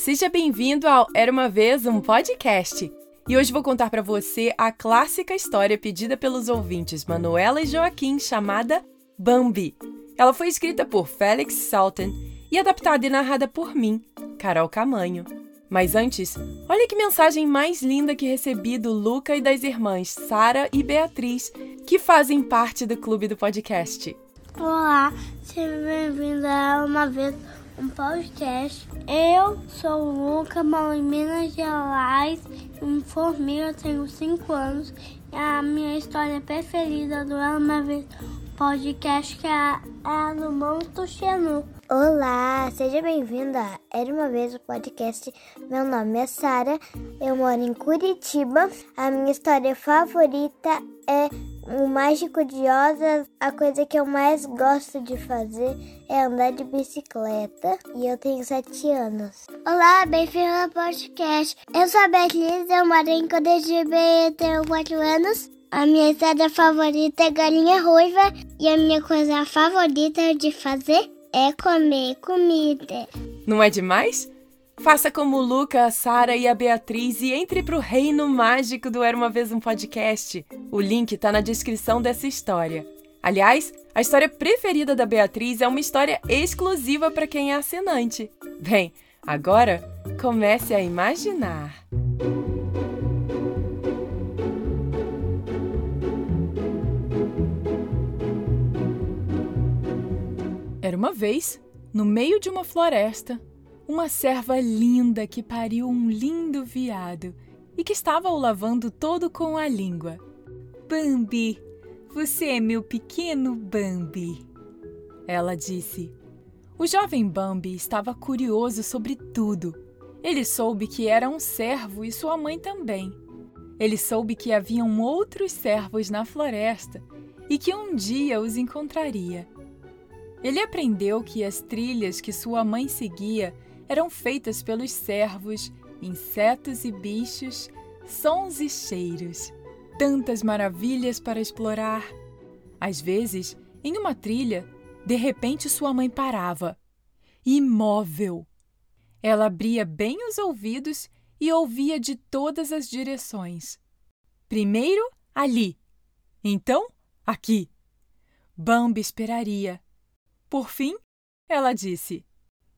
seja bem-vindo ao Era uma vez um podcast. E hoje vou contar para você a clássica história pedida pelos ouvintes Manuela e Joaquim chamada Bambi. Ela foi escrita por Felix Salten e adaptada e narrada por mim, Carol Camanho. Mas antes, olha que mensagem mais linda que recebi do Luca e das irmãs Sara e Beatriz, que fazem parte do clube do podcast. Olá, seja bem-vindo a uma vez um podcast. Eu sou o Luca, moro em Minas Gerais, em Formiga, tenho 5 anos. E a minha história preferida do Uma Vez podcast que é a do Monstro Xenu. Olá, seja bem-vinda Era Uma Vez o podcast. Meu nome é Sara, eu moro em Curitiba. A minha história favorita é o Mágico de Oz, a coisa que eu mais gosto de fazer é andar de bicicleta e eu tenho sete anos. Olá, bem-vindo ao podcast. Eu sou a Beatriz, eu moro em Curitiba e tenho quatro anos. A minha história favorita é galinha ruiva e a minha coisa favorita de fazer é comer comida. Não é demais? Faça como o Luca, a Sara e a Beatriz e entre para o reino mágico do Era Uma Vez um Podcast. O link está na descrição dessa história. Aliás, a história preferida da Beatriz é uma história exclusiva para quem é assinante. Bem, agora comece a imaginar. Era uma vez, no meio de uma floresta, uma serva linda que pariu um lindo viado e que estava o lavando todo com a língua. Bambi, você é meu pequeno Bambi. Ela disse. O jovem Bambi estava curioso sobre tudo. Ele soube que era um servo e sua mãe também. Ele soube que haviam outros servos na floresta e que um dia os encontraria. Ele aprendeu que as trilhas que sua mãe seguia eram feitas pelos servos, insetos e bichos, sons e cheiros. Tantas maravilhas para explorar. Às vezes, em uma trilha, de repente sua mãe parava, imóvel. Ela abria bem os ouvidos e ouvia de todas as direções. Primeiro, ali. Então, aqui. Bambi esperaria. Por fim, ela disse: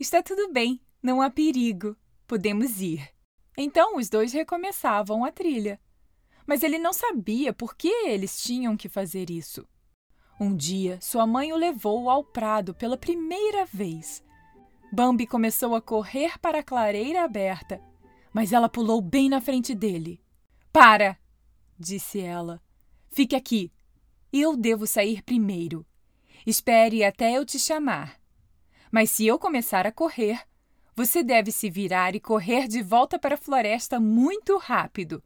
Está tudo bem. Não há perigo. Podemos ir. Então os dois recomeçavam a trilha. Mas ele não sabia por que eles tinham que fazer isso. Um dia, sua mãe o levou ao prado pela primeira vez. Bambi começou a correr para a clareira aberta, mas ela pulou bem na frente dele. Para! disse ela. Fique aqui. Eu devo sair primeiro. Espere até eu te chamar. Mas se eu começar a correr, você deve se virar e correr de volta para a floresta muito rápido.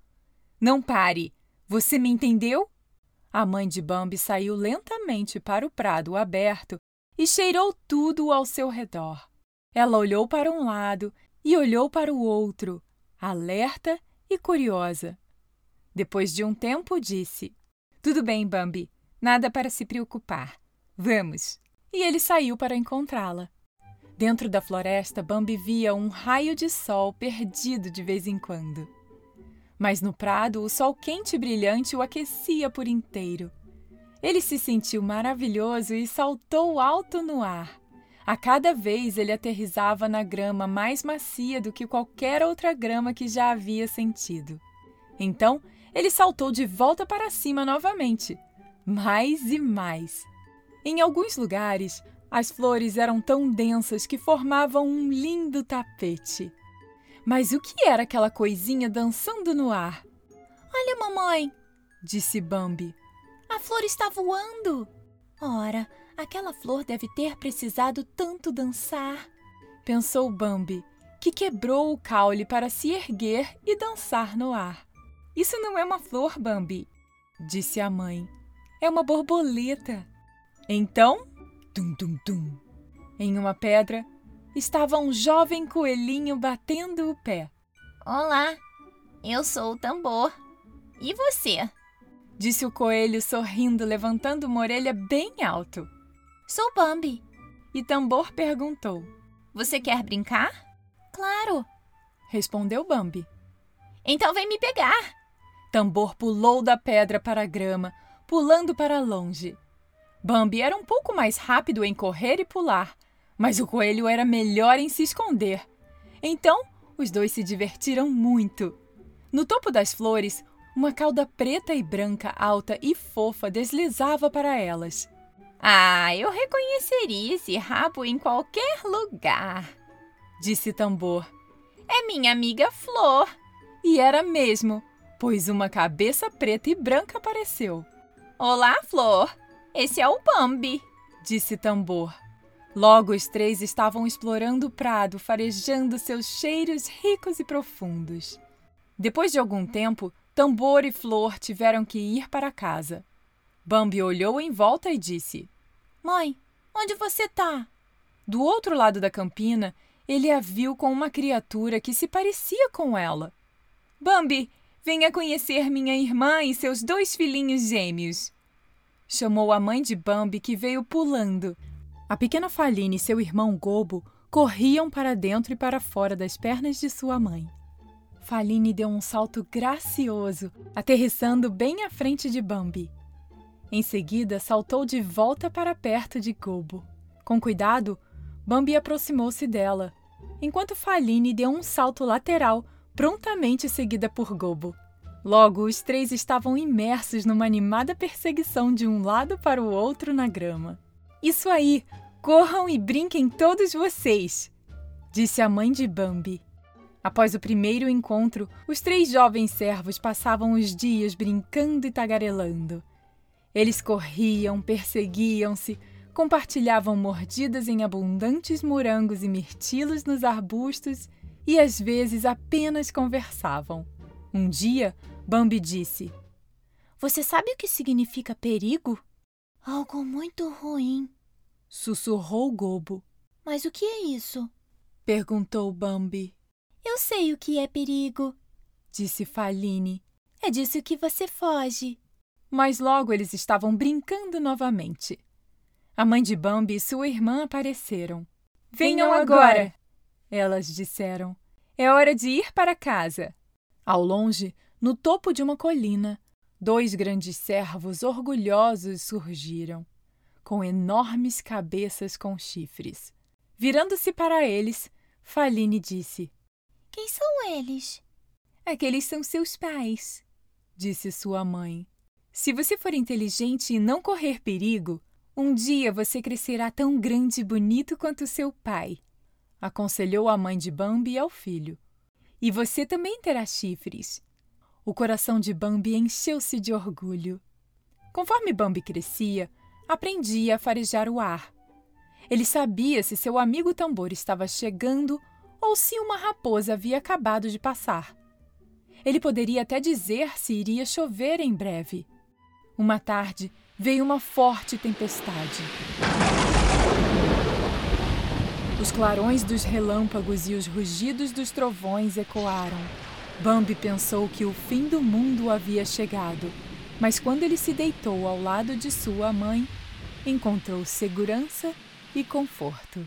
Não pare. Você me entendeu? A mãe de Bambi saiu lentamente para o prado aberto e cheirou tudo ao seu redor. Ela olhou para um lado e olhou para o outro, alerta e curiosa. Depois de um tempo, disse: Tudo bem, Bambi, nada para se preocupar. Vamos. E ele saiu para encontrá-la. Dentro da floresta, Bambi via um raio de sol perdido de vez em quando. Mas no prado, o sol quente e brilhante o aquecia por inteiro. Ele se sentiu maravilhoso e saltou alto no ar. A cada vez ele aterrizava na grama mais macia do que qualquer outra grama que já havia sentido. Então, ele saltou de volta para cima novamente, mais e mais. Em alguns lugares, as flores eram tão densas que formavam um lindo tapete. Mas o que era aquela coisinha dançando no ar? Olha, mamãe, disse Bambi. A flor está voando. Ora, aquela flor deve ter precisado tanto dançar. Pensou Bambi, que quebrou o caule para se erguer e dançar no ar. Isso não é uma flor, Bambi, disse a mãe. É uma borboleta. Então Tum, tum, tum. Em uma pedra estava um jovem coelhinho batendo o pé. Olá, eu sou o tambor. E você? Disse o coelho sorrindo, levantando uma orelha bem alto. Sou Bambi. E tambor perguntou: Você quer brincar? Claro, respondeu Bambi. Então vem me pegar. Tambor pulou da pedra para a grama, pulando para longe. Bambi era um pouco mais rápido em correr e pular, mas o coelho era melhor em se esconder. Então, os dois se divertiram muito. No topo das flores, uma cauda preta e branca alta e fofa deslizava para elas. Ah, eu reconheceria esse rabo em qualquer lugar, disse Tambor. É minha amiga Flor. E era mesmo, pois uma cabeça preta e branca apareceu. Olá, Flor. Esse é o Bambi, disse Tambor. Logo os três estavam explorando o prado, farejando seus cheiros ricos e profundos. Depois de algum tempo, Tambor e Flor tiveram que ir para casa. Bambi olhou em volta e disse: Mãe, onde você está? Do outro lado da campina, ele a viu com uma criatura que se parecia com ela. Bambi, venha conhecer minha irmã e seus dois filhinhos gêmeos. Chamou a mãe de Bambi, que veio pulando. A pequena Faline e seu irmão Gobo corriam para dentro e para fora das pernas de sua mãe. Faline deu um salto gracioso, aterrissando bem à frente de Bambi. Em seguida, saltou de volta para perto de Gobo. Com cuidado, Bambi aproximou-se dela, enquanto Faline deu um salto lateral prontamente seguida por Gobo. Logo, os três estavam imersos numa animada perseguição de um lado para o outro na grama. Isso aí! Corram e brinquem todos vocês! disse a mãe de Bambi. Após o primeiro encontro, os três jovens servos passavam os dias brincando e tagarelando. Eles corriam, perseguiam-se, compartilhavam mordidas em abundantes morangos e mirtilos nos arbustos e às vezes apenas conversavam. Um dia, Bambi disse: Você sabe o que significa perigo? Algo muito ruim, sussurrou Gobo. Mas o que é isso? perguntou Bambi. Eu sei o que é perigo, disse Faline. É disso que você foge. Mas logo eles estavam brincando novamente. A mãe de Bambi e sua irmã apareceram. Venham agora! Elas disseram. É hora de ir para casa. Ao longe, no topo de uma colina, dois grandes cervos orgulhosos surgiram, com enormes cabeças com chifres. Virando-se para eles, Faline disse: Quem são eles? Aqueles são seus pais, disse sua mãe. Se você for inteligente e não correr perigo, um dia você crescerá tão grande e bonito quanto seu pai aconselhou a mãe de Bambi ao filho. E você também terá chifres. O coração de Bambi encheu-se de orgulho. Conforme Bambi crescia, aprendia a farejar o ar. Ele sabia se seu amigo tambor estava chegando ou se uma raposa havia acabado de passar. Ele poderia até dizer se iria chover em breve. Uma tarde veio uma forte tempestade. Os clarões dos relâmpagos e os rugidos dos trovões ecoaram. Bambi pensou que o fim do mundo havia chegado, mas quando ele se deitou ao lado de sua mãe, encontrou segurança e conforto.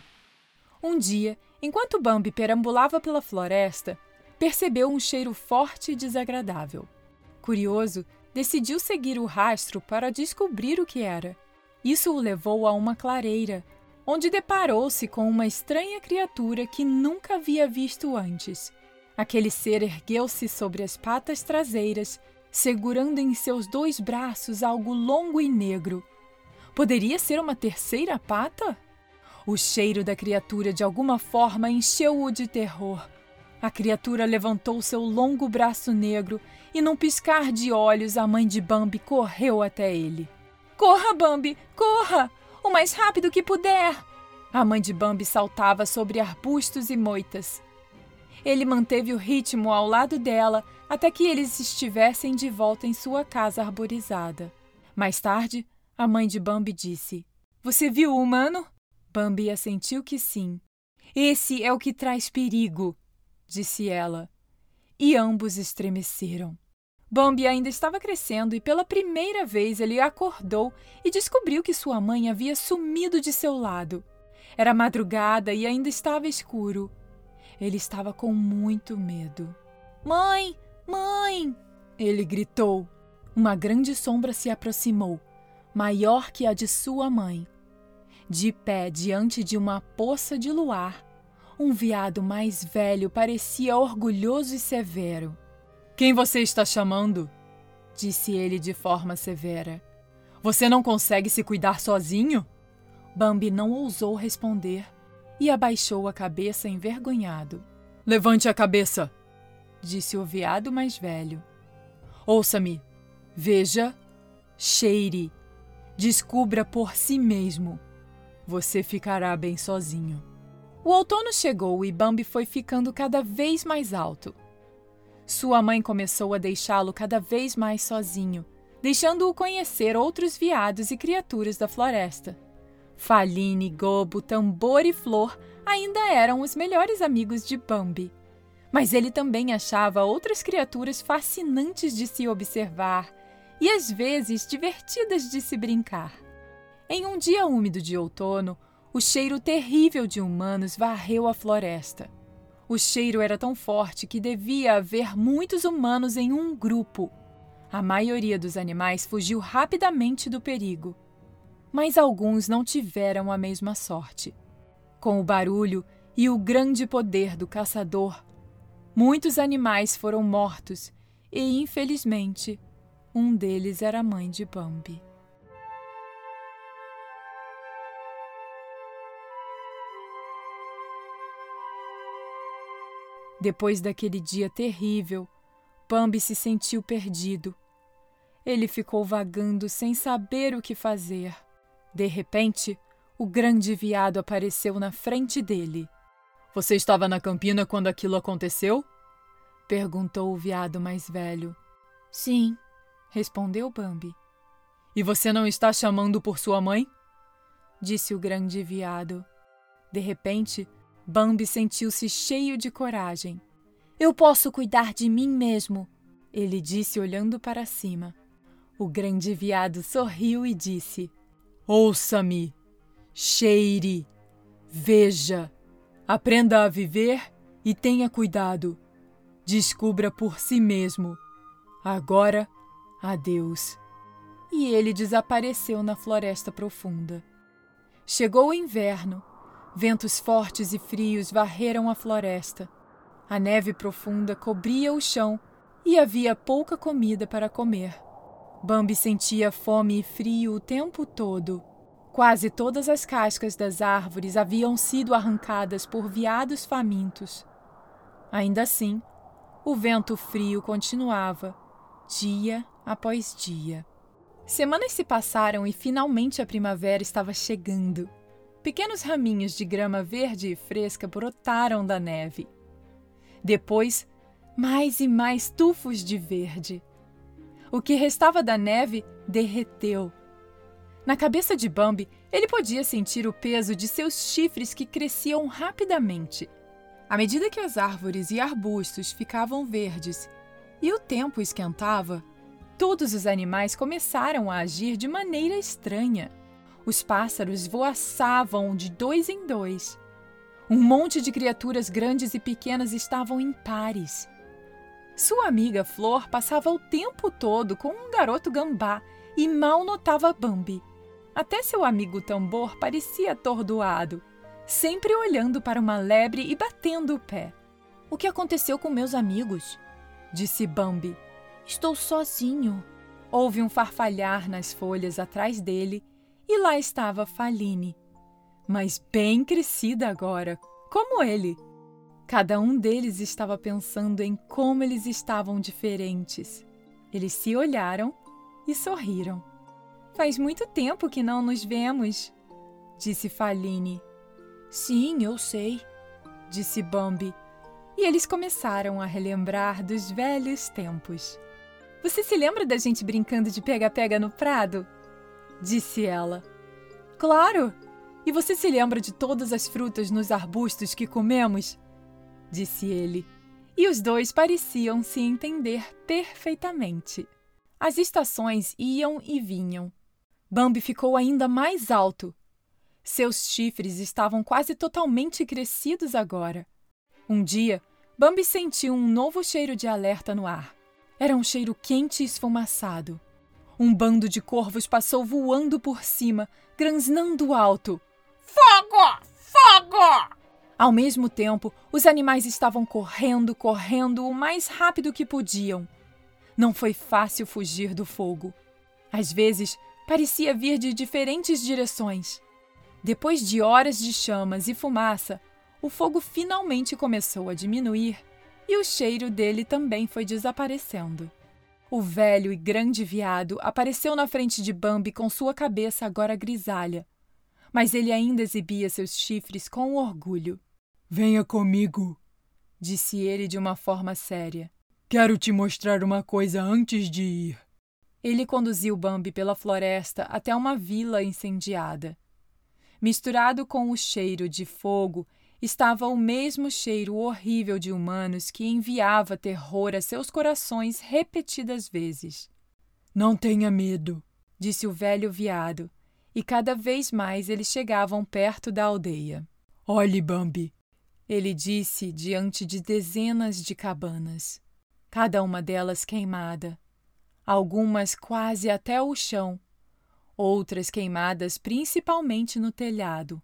Um dia, enquanto Bambi perambulava pela floresta, percebeu um cheiro forte e desagradável. Curioso, decidiu seguir o rastro para descobrir o que era. Isso o levou a uma clareira, onde deparou-se com uma estranha criatura que nunca havia visto antes. Aquele ser ergueu-se sobre as patas traseiras, segurando em seus dois braços algo longo e negro. Poderia ser uma terceira pata? O cheiro da criatura de alguma forma encheu-o de terror. A criatura levantou seu longo braço negro e, num piscar de olhos, a mãe de Bambi correu até ele. Corra, Bambi, corra! O mais rápido que puder. A mãe de Bambi saltava sobre arbustos e moitas. Ele manteve o ritmo ao lado dela até que eles estivessem de volta em sua casa arborizada. Mais tarde, a mãe de Bambi disse: Você viu o humano? Bambi assentiu que sim. Esse é o que traz perigo, disse ela. E ambos estremeceram. Bambi ainda estava crescendo e pela primeira vez ele acordou e descobriu que sua mãe havia sumido de seu lado. Era madrugada e ainda estava escuro. Ele estava com muito medo. Mãe! Mãe! Ele gritou. Uma grande sombra se aproximou, maior que a de sua mãe. De pé diante de uma poça de luar, um veado mais velho parecia orgulhoso e severo. Quem você está chamando? disse ele de forma severa. Você não consegue se cuidar sozinho? Bambi não ousou responder e abaixou a cabeça envergonhado. Levante a cabeça, disse o veado mais velho. Ouça-me, veja, cheire, descubra por si mesmo. Você ficará bem sozinho. O outono chegou e Bambi foi ficando cada vez mais alto. Sua mãe começou a deixá-lo cada vez mais sozinho, deixando-o conhecer outros veados e criaturas da floresta. Faline, Gobo, Tambor e Flor ainda eram os melhores amigos de Bambi. Mas ele também achava outras criaturas fascinantes de se observar e às vezes divertidas de se brincar. Em um dia úmido de outono, o cheiro terrível de humanos varreu a floresta. O cheiro era tão forte que devia haver muitos humanos em um grupo. A maioria dos animais fugiu rapidamente do perigo mas alguns não tiveram a mesma sorte. Com o barulho e o grande poder do caçador, muitos animais foram mortos e, infelizmente, um deles era a mãe de Bambi. Depois daquele dia terrível, Bambi se sentiu perdido. Ele ficou vagando sem saber o que fazer. De repente, o grande viado apareceu na frente dele. Você estava na campina quando aquilo aconteceu? perguntou o veado mais velho. Sim, respondeu Bambi. E você não está chamando por sua mãe? disse o grande viado. De repente, Bambi sentiu-se cheio de coragem. Eu posso cuidar de mim mesmo, ele disse olhando para cima. O grande viado sorriu e disse: Ouça-me, cheire, veja, aprenda a viver e tenha cuidado. Descubra por si mesmo. Agora, adeus. E ele desapareceu na floresta profunda. Chegou o inverno. Ventos fortes e frios varreram a floresta. A neve profunda cobria o chão e havia pouca comida para comer. Bambi sentia fome e frio o tempo todo. Quase todas as cascas das árvores haviam sido arrancadas por veados famintos. Ainda assim, o vento frio continuava, dia após dia. Semanas se passaram e finalmente a primavera estava chegando. Pequenos raminhos de grama verde e fresca brotaram da neve. Depois, mais e mais tufos de verde. O que restava da neve derreteu. Na cabeça de Bambi, ele podia sentir o peso de seus chifres que cresciam rapidamente. À medida que as árvores e arbustos ficavam verdes e o tempo esquentava, todos os animais começaram a agir de maneira estranha. Os pássaros voaçavam de dois em dois. Um monte de criaturas grandes e pequenas estavam em pares. Sua amiga Flor passava o tempo todo com um garoto gambá e mal notava Bambi. Até seu amigo Tambor parecia atordoado, sempre olhando para uma lebre e batendo o pé. O que aconteceu com meus amigos? disse Bambi. Estou sozinho. Houve um farfalhar nas folhas atrás dele e lá estava Faline, mas bem crescida agora, como ele. Cada um deles estava pensando em como eles estavam diferentes. Eles se olharam e sorriram. Faz muito tempo que não nos vemos, disse Faline. Sim, eu sei, disse Bambi. E eles começaram a relembrar dos velhos tempos. Você se lembra da gente brincando de pega-pega no prado? Disse ela. Claro! E você se lembra de todas as frutas nos arbustos que comemos? disse ele. E os dois pareciam se entender perfeitamente. As estações iam e vinham. Bambi ficou ainda mais alto. Seus chifres estavam quase totalmente crescidos agora. Um dia, Bambi sentiu um novo cheiro de alerta no ar. Era um cheiro quente e esfumaçado. Um bando de corvos passou voando por cima, granznando alto. Fogo! Fogo! Ao mesmo tempo, os animais estavam correndo, correndo o mais rápido que podiam. Não foi fácil fugir do fogo. Às vezes, parecia vir de diferentes direções. Depois de horas de chamas e fumaça, o fogo finalmente começou a diminuir e o cheiro dele também foi desaparecendo. O velho e grande veado apareceu na frente de Bambi com sua cabeça agora grisalha, mas ele ainda exibia seus chifres com orgulho. Venha comigo, disse ele de uma forma séria. Quero te mostrar uma coisa antes de ir. Ele conduziu Bambi pela floresta até uma vila incendiada. Misturado com o cheiro de fogo estava o mesmo cheiro horrível de humanos que enviava terror a seus corações repetidas vezes. Não tenha medo, disse o velho veado, e cada vez mais eles chegavam perto da aldeia. Olhe, Bambi, ele disse diante de dezenas de cabanas, cada uma delas queimada, algumas quase até o chão, outras queimadas principalmente no telhado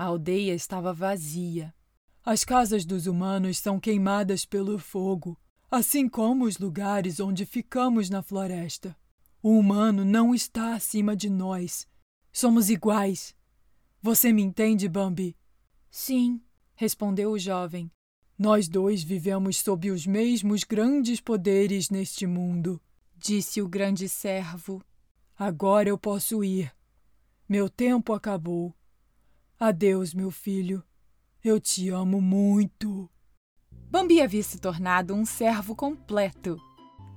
a aldeia estava vazia. As casas dos humanos são queimadas pelo fogo, assim como os lugares onde ficamos na floresta. O humano não está acima de nós. Somos iguais. Você me entende, Bambi? Sim, respondeu o jovem. Nós dois vivemos sob os mesmos grandes poderes neste mundo, disse o grande servo. Agora eu posso ir. Meu tempo acabou. Adeus, meu filho. Eu te amo muito. Bambi havia se tornado um servo completo.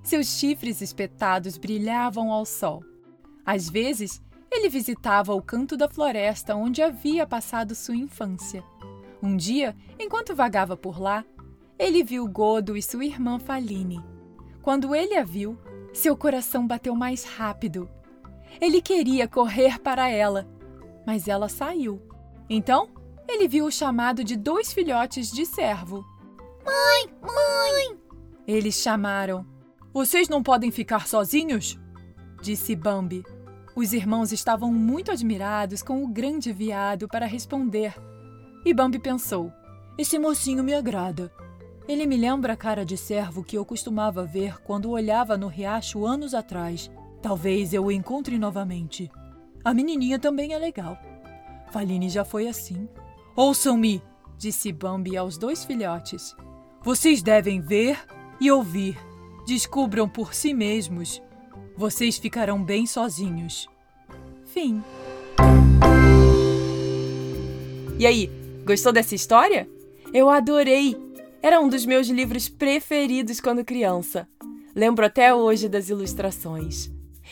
Seus chifres espetados brilhavam ao sol. Às vezes, ele visitava o canto da floresta onde havia passado sua infância. Um dia, enquanto vagava por lá, ele viu Godo e sua irmã Faline. Quando ele a viu, seu coração bateu mais rápido. Ele queria correr para ela, mas ela saiu. Então, ele viu o chamado de dois filhotes de servo. Mãe, mãe! Eles chamaram. Vocês não podem ficar sozinhos? Disse Bambi. Os irmãos estavam muito admirados com o grande veado para responder. E Bambi pensou: Esse mocinho me agrada. Ele me lembra a cara de servo que eu costumava ver quando olhava no riacho anos atrás. Talvez eu o encontre novamente. A menininha também é legal. Faline já foi assim. Ouçam-me, disse Bambi aos dois filhotes. Vocês devem ver e ouvir. Descubram por si mesmos. Vocês ficarão bem sozinhos. Fim. E aí, gostou dessa história? Eu adorei! Era um dos meus livros preferidos quando criança. Lembro até hoje das ilustrações.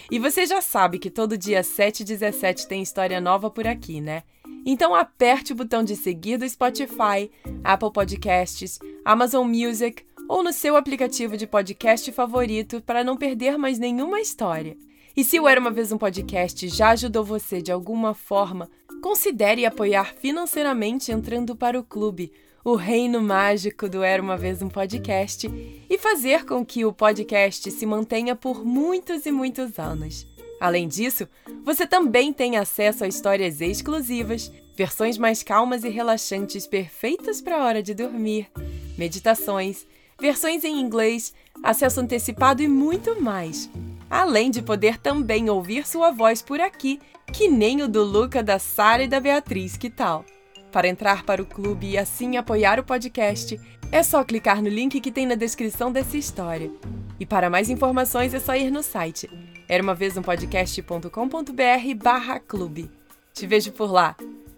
E você já sabe que todo dia 7 e 17 tem história nova por aqui, né? Então aperte o botão de seguir do Spotify, Apple Podcasts, Amazon Music ou no seu aplicativo de podcast favorito para não perder mais nenhuma história. E se o Era uma vez um podcast já ajudou você de alguma forma, considere apoiar financeiramente entrando para o clube o reino mágico do Era uma Vez um Podcast e fazer com que o podcast se mantenha por muitos e muitos anos. Além disso, você também tem acesso a histórias exclusivas, versões mais calmas e relaxantes perfeitas para a hora de dormir, meditações, versões em inglês, acesso antecipado e muito mais. Além de poder também ouvir sua voz por aqui, que nem o do Luca, da Sara e da Beatriz, que tal? Para entrar para o clube e assim apoiar o podcast, é só clicar no link que tem na descrição dessa história. E para mais informações é só ir no site era uma vez um podcast.com.br barra clube. Te vejo por lá.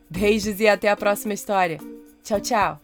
Beijos e até a próxima história. Tchau, tchau!